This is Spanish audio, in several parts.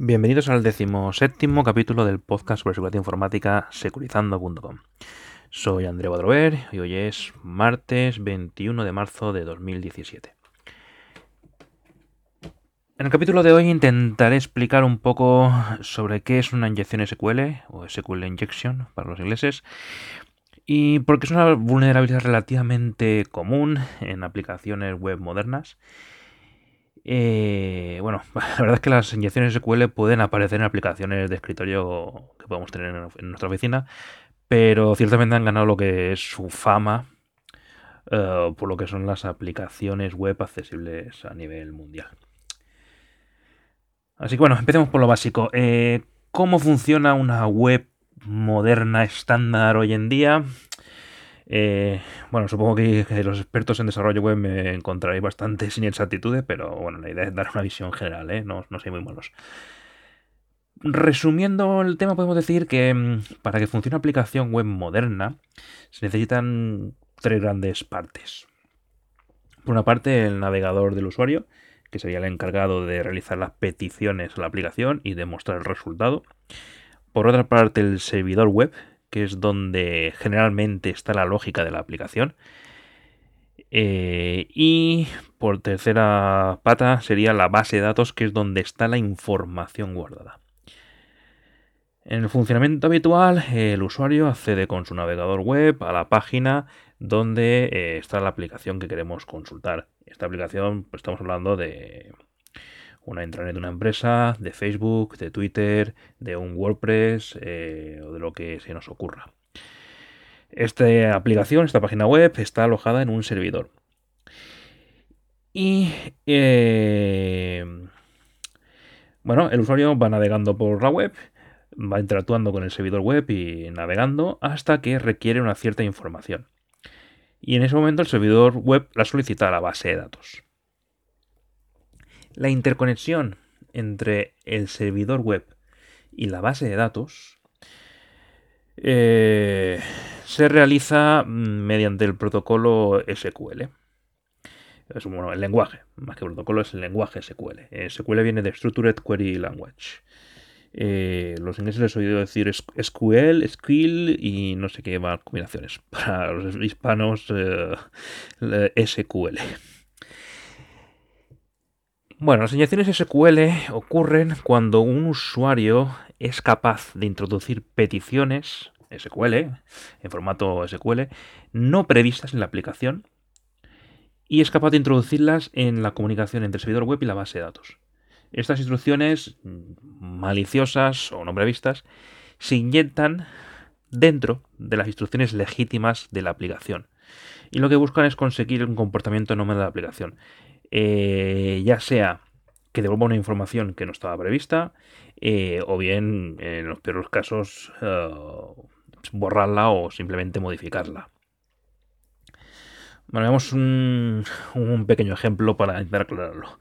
Bienvenidos al decimoséptimo capítulo del podcast sobre seguridad informática securizando.com. Soy André Badrover y hoy es martes 21 de marzo de 2017. En el capítulo de hoy intentaré explicar un poco sobre qué es una inyección SQL o SQL Injection para los ingleses y porque es una vulnerabilidad relativamente común en aplicaciones web modernas eh, bueno, la verdad es que las inyecciones SQL pueden aparecer en aplicaciones de escritorio que podemos tener en nuestra oficina, pero ciertamente han ganado lo que es su fama eh, por lo que son las aplicaciones web accesibles a nivel mundial. Así que bueno, empecemos por lo básico. Eh, ¿Cómo funciona una web moderna estándar hoy en día? Eh, bueno, supongo que, los expertos en desarrollo web me encontraréis bastante sin inexactitudes, pero bueno, la idea es dar una visión general, ¿eh? no, no soy muy malos. Resumiendo el tema, podemos decir que mm, para que funcione una aplicación web moderna se necesitan tres grandes partes. Por una parte, el navegador del usuario, que sería el encargado de realizar las peticiones a la aplicación y de mostrar el resultado. Por otra parte, el servidor web, que es donde generalmente está la lógica de la aplicación. Eh, y por tercera pata sería la base de datos, que es donde está la información guardada. En el funcionamiento habitual, el usuario accede con su navegador web a la página donde eh, está la aplicación que queremos consultar. Esta aplicación, pues estamos hablando de una intranet de una empresa, de Facebook, de Twitter, de un WordPress eh, o de lo que se nos ocurra. Esta aplicación, esta página web, está alojada en un servidor. Y eh, bueno, el usuario va navegando por la web, va interactuando con el servidor web y navegando hasta que requiere una cierta información. Y en ese momento el servidor web la solicita a la base de datos. La interconexión entre el servidor web y la base de datos eh, se realiza mediante el protocolo SQL. Es bueno, el lenguaje, más que protocolo, es el lenguaje SQL. SQL viene de Structured Query Language. Eh, los ingleses les he oído decir SQL, SQL y no sé qué más combinaciones. Para los hispanos, eh, SQL. Bueno, las inyecciones SQL ocurren cuando un usuario es capaz de introducir peticiones SQL, en formato SQL, no previstas en la aplicación, y es capaz de introducirlas en la comunicación entre el servidor web y la base de datos. Estas instrucciones maliciosas o no previstas se inyectan dentro de las instrucciones legítimas de la aplicación. Y lo que buscan es conseguir un comportamiento nómada de la aplicación. Eh, ya sea que devuelva una información que no estaba prevista, eh, o bien, en los peores casos, eh, borrarla o simplemente modificarla. Bueno, veamos un, pequeño ejemplo para intentar aclararlo.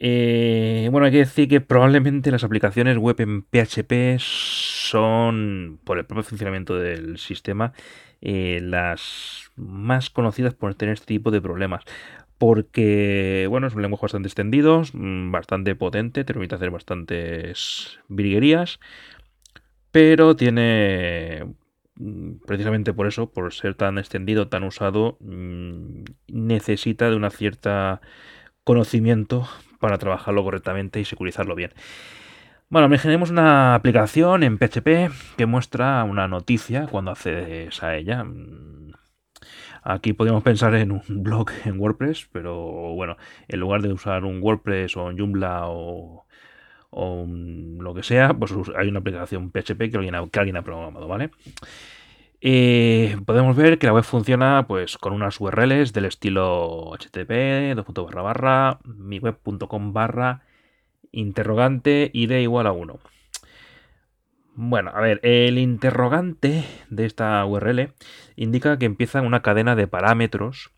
bueno, hay que decir que probablemente las aplicaciones web en PHP son, por el propio funcionamiento del sistema, las más conocidas por tener este tipo de problemas porque, bueno, es un lenguaje bastante extendido, bastante potente, te permite hacer bastantes virguerías, pero tiene, mm, precisamente por eso, por ser tan extendido, tan usado, mm, necesita de una cierta conocimiento para trabajarlo correctamente y securizarlo bien. Bueno, imaginemos una aplicación en PHP que muestra una noticia cuando accedes a ella. Aquí podríamos pensar en un blog en WordPress, pero bueno, en lugar de usar un WordPress o un Joomla o, lo que sea, pues hay una aplicación PHP que alguien ha, programado, ¿vale? Eh, podemos ver que la web funciona pues con unas URLs del estilo http miweb.com barra interrogante id igual a 1. Bueno, a ver, el interrogante de esta URL indica que empieza una cadena de parámetros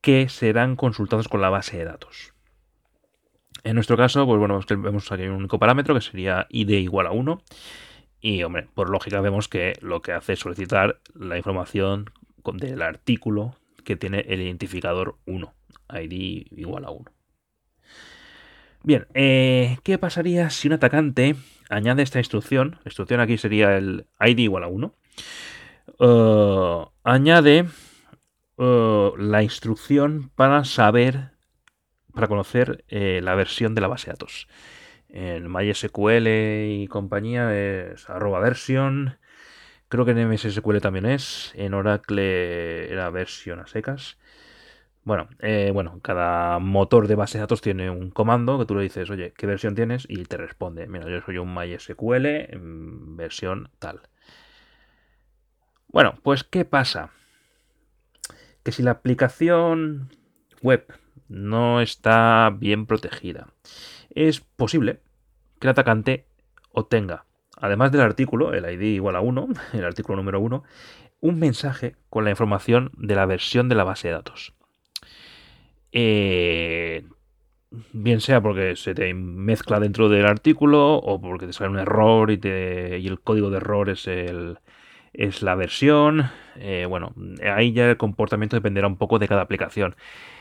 que serán consultados con la base de datos. En nuestro caso, pues bueno, vemos aquí un único parámetro que sería id igual a 1. Y, hombre, por lógica vemos que lo que hace es solicitar la información del artículo que tiene el identificador 1, id igual a 1. Bien, eh, ¿qué pasaría si un atacante añade esta instrucción? La instrucción aquí sería el ID igual a 1. Eh, añade eh, la instrucción para saber, para conocer la versión de la base de datos. En MySQL y compañía es arroba version. Creo que en MSSQL también es. En Oracle era versión a secas. Bueno, eh, bueno, cada motor de base de datos tiene un comando que tú le dices, oye, ¿qué versión tienes? Y te responde, mira, yo soy un MySQL versión tal. Bueno, pues ¿qué pasa? Que si la aplicación web no está bien protegida, es posible que el atacante obtenga, además del artículo, el ID igual a 1, el artículo número 1, un mensaje con la información de la versión de la base de datos. Eh, bien sea porque se te mezcla dentro del artículo o porque te sale un error y, el código de error es, el, es la versión. Eh, bueno, ahí ya el comportamiento dependerá un poco de cada aplicación.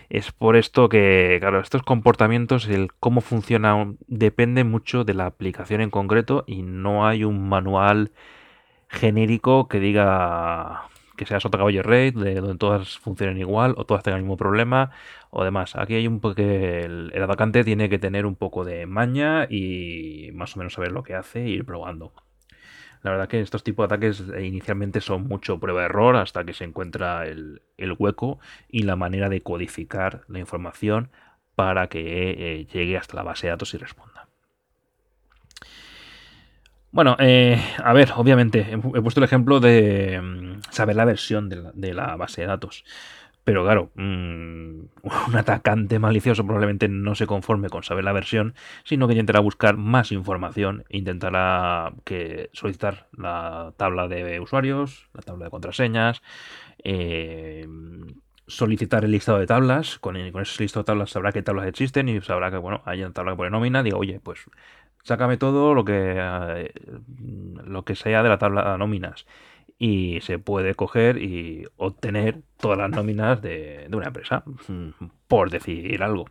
Es por esto que, claro, estos comportamientos, el cómo funciona, depende mucho de la aplicación en concreto y no hay un manual genérico que diga que sea sota caballo rey, de donde todas funcionen igual o todas tengan el mismo problema o demás. Aquí hay un poco que el, el, atacante tiene que tener un poco de maña y más o menos saber lo que hace e ir probando. La verdad que estos tipos de ataques eh, inicialmente son mucho prueba-error hasta que se encuentra el, hueco y la manera de codificar la información para que eh, llegue hasta la base de datos y responda. Bueno, eh, a ver, obviamente, he, puesto el ejemplo de mm, saber la versión de la base de datos. Pero claro, mm, un atacante malicioso probablemente no se conforme con saber la versión, sino que intentará buscar más información intentará que solicitar la tabla de usuarios, la tabla de contraseñas, eh, solicitar el listado de tablas. Con, ese listado de tablas sabrá qué tablas existen y sabrá que, bueno, hay una tabla que pone nómina. Digo, oye, pues sácame todo lo que, eh, lo que sea de la tabla de nóminas y se puede coger y obtener todas las nóminas de, una empresa, mm, por decir algo.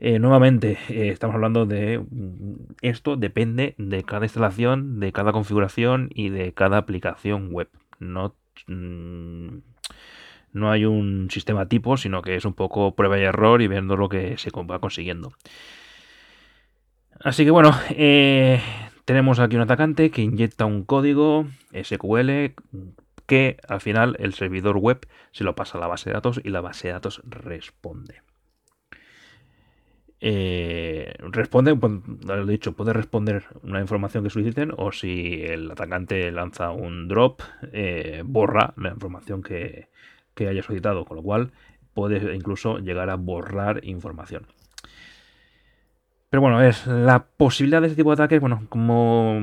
Eh, nuevamente, eh, estamos hablando de mm, esto depende de cada instalación, de cada configuración y de cada aplicación web. No, mm, no hay un sistema tipo, sino que es un poco prueba y error y viendo lo que se va consiguiendo. Así que bueno, eh, tenemos aquí un atacante que inyecta un código SQL que al final el servidor web se lo pasa a la base de datos y la base de datos responde. Eh, responde, pues, lo he dicho, puede responder una información que soliciten o si el atacante lanza un drop, eh, borra la información que, que haya solicitado, con lo cual puede incluso llegar a borrar información. Pero bueno, es la posibilidad de este tipo de ataques, bueno, como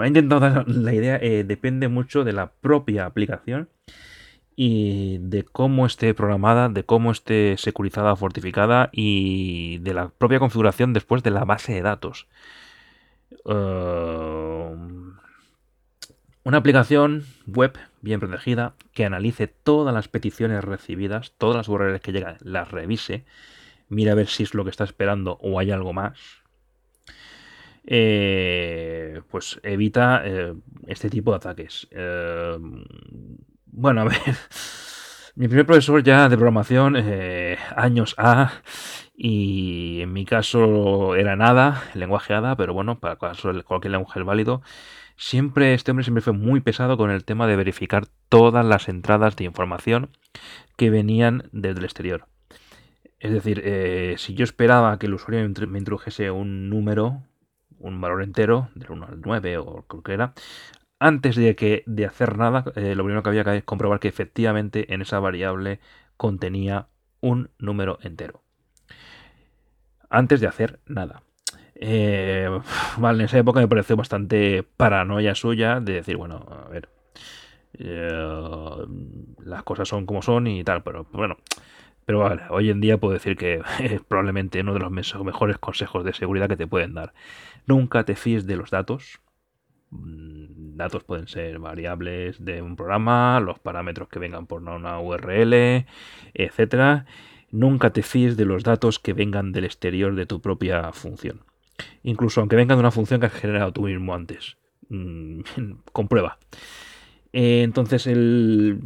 ha intentado dar la idea, eh, depende mucho de la propia aplicación y de cómo esté programada, de cómo esté securizada o fortificada y de la propia configuración después de la base de datos. Uh, una aplicación web bien protegida que analice todas las peticiones recibidas, todas las URLs que llegan, las revise mira a ver si es lo que está esperando o hay algo más. Eh, pues evita eh, este tipo de ataques. Eh, bueno, a ver. Mi primer profesor ya de programación, años A, y en mi caso era nada, lenguaje ADA, pero bueno, para cualquier lenguaje válido. Siempre, este hombre siempre fue muy pesado con el tema de verificar todas las entradas de información que venían desde el exterior. Es decir, eh, si yo esperaba que el usuario me introdujese un número, un valor entero, del 1 al 9 o creo que era, antes de, que, de hacer nada, eh, lo primero que había que comprobar que efectivamente en esa variable contenía un número entero. Antes de hacer nada. Eh, vale, en esa época me pareció bastante paranoia suya de decir, bueno, a ver, las cosas son como son y tal, pero bueno, pero vale, hoy en día puedo decir que es probablemente uno de los mejores consejos de seguridad que te pueden dar. Nunca te fíes de los datos. Mm, datos pueden ser variables de un programa, los parámetros que vengan por una URL, etcétera. nunca te fíes de los datos que vengan del exterior de tu propia función. Incluso aunque vengan de una función que has generado tú mismo antes. Mm, comprueba. Eh, entonces, el.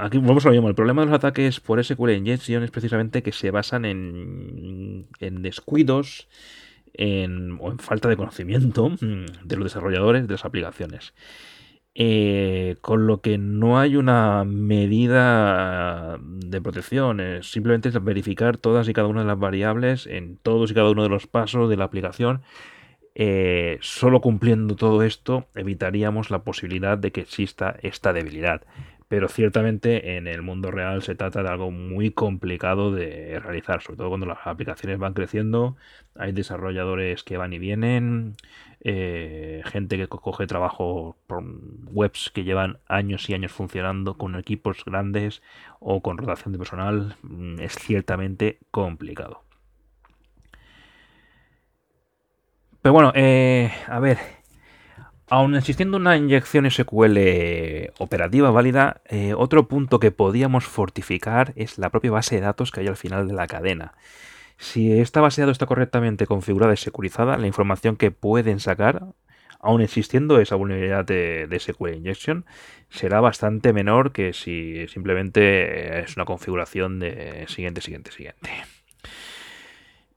Aquí vamos a lo mismo. El problema de los ataques por SQL Injection es precisamente que se basan en, descuidos o en falta de conocimiento mm, de los desarrolladores de las aplicaciones. Eh, con lo que no hay una medida de protección, simplemente es verificar todas y cada una de las variables en todos y cada uno de los pasos de la aplicación. Eh, solo cumpliendo todo esto evitaríamos la posibilidad de que exista esta debilidad pero ciertamente en el mundo real se trata de algo muy complicado de realizar, sobre todo cuando las aplicaciones van creciendo, hay desarrolladores que van y vienen, eh, gente que coge trabajo por webs que llevan años y años funcionando con equipos grandes o con rotación de personal, mm, es ciertamente complicado. Pero bueno, eh, a ver, Aun existiendo una inyección SQL operativa válida, eh, otro punto que podíamos fortificar es la propia base de datos que hay al final de la cadena. Si esta base de datos está correctamente configurada y securizada, la información que pueden sacar, aun existiendo esa vulnerabilidad de, de SQL Injection, será bastante menor que si simplemente es una configuración de siguiente, siguiente, siguiente.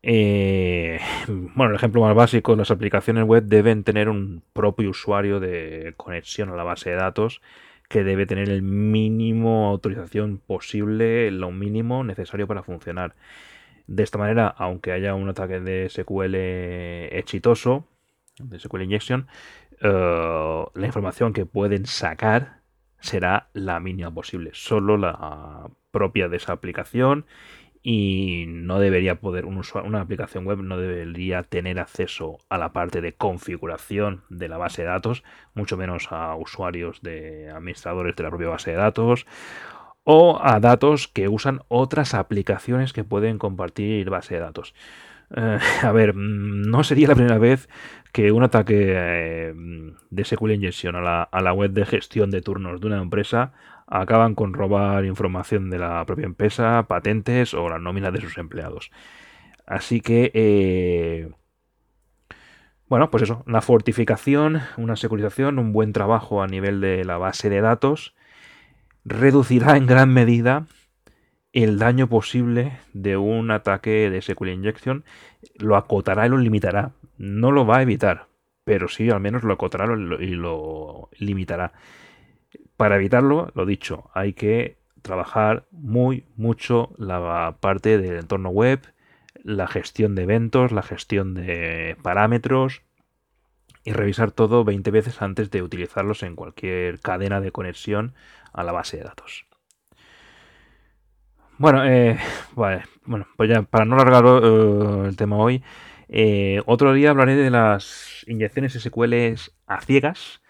Eh, bueno, el ejemplo más básico, las aplicaciones web deben tener un propio usuario de conexión a la base de datos que debe tener el mínimo autorización posible, lo mínimo necesario para funcionar. De esta manera, aunque haya un ataque de SQL exitoso, de SQL Injection, eh, la información que pueden sacar será la mínima posible, solo la propia de esa aplicación y no debería poder, un una aplicación web no debería tener acceso a la parte de configuración de la base de datos, mucho menos a usuarios de administradores de la propia base de datos o a datos que usan otras aplicaciones que pueden compartir base de datos. Eh, a ver, mm, no sería la primera vez que un ataque eh, de SQL Injection a la, a la web de gestión de turnos de una empresa acaban con robar información de la propia empresa, patentes o la nómina de sus empleados. Así que, eh, bueno, pues eso, una fortificación, una securización, un buen trabajo a nivel de la base de datos reducirá en gran medida el daño posible de un ataque de SQL Injection, lo acotará y lo limitará. No lo va a evitar, pero sí al menos lo acotará y lo limitará. Para evitarlo, lo dicho, hay que trabajar muy mucho la parte del entorno web, la gestión de eventos, la gestión de parámetros y revisar todo 20 veces antes de utilizarlos en cualquier cadena de conexión a la base de datos. Bueno, eh, bueno pues ya para no alargar eh, el tema hoy, eh, otro día hablaré de las inyecciones SQL a ciegas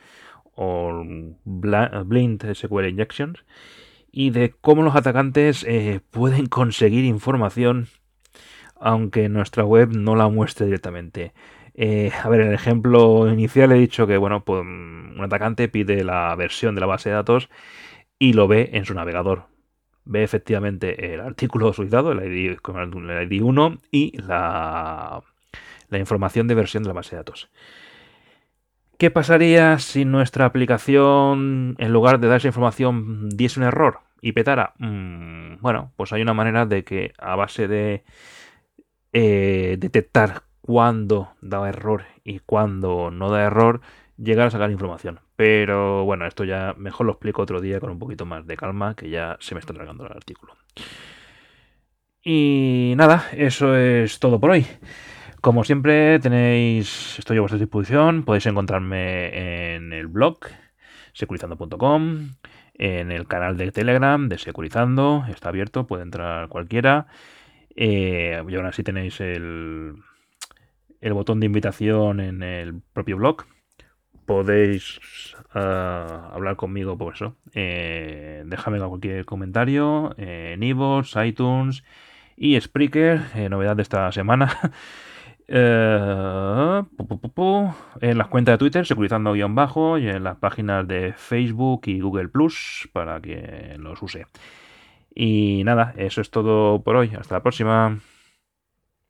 o blind SQL injections y de cómo los atacantes eh, pueden conseguir información aunque nuestra web no la muestre directamente. Eh, a ver, en el ejemplo inicial he dicho que bueno, pues, un atacante pide la versión de la base de datos y lo ve en su navegador. Ve efectivamente el artículo solicitado, el ID, el ID 1 y la información de versión de la base de datos. ¿Qué pasaría si nuestra aplicación, en lugar de dar esa información, diese un error y petara? Mm, bueno, pues hay una manera de que a base de eh, detectar cuándo da error y cuándo no da error, llegar a sacar información. Pero bueno, esto ya mejor lo explico otro día con un poquito más de calma, que ya se me está tragando el artículo. Y nada, eso es todo por hoy. Como siempre, tenéis, estoy a vuestra disposición. Podéis encontrarme en el blog securizando.com, en el canal de Telegram de Securizando, está abierto, puede entrar cualquiera. Eh, y aún así tenéis el, el botón de invitación en el propio blog. Podéis ah, hablar conmigo por eso. Eh, déjame cualquier comentario en iVoox, iTunes y Spreaker. Eh, novedad de esta semana. Eh, en las cuentas de Twitter, securizando guion bajo, y en las páginas de Facebook y Google Plus para que los use. Y nada, eso es todo por hoy. Hasta la próxima.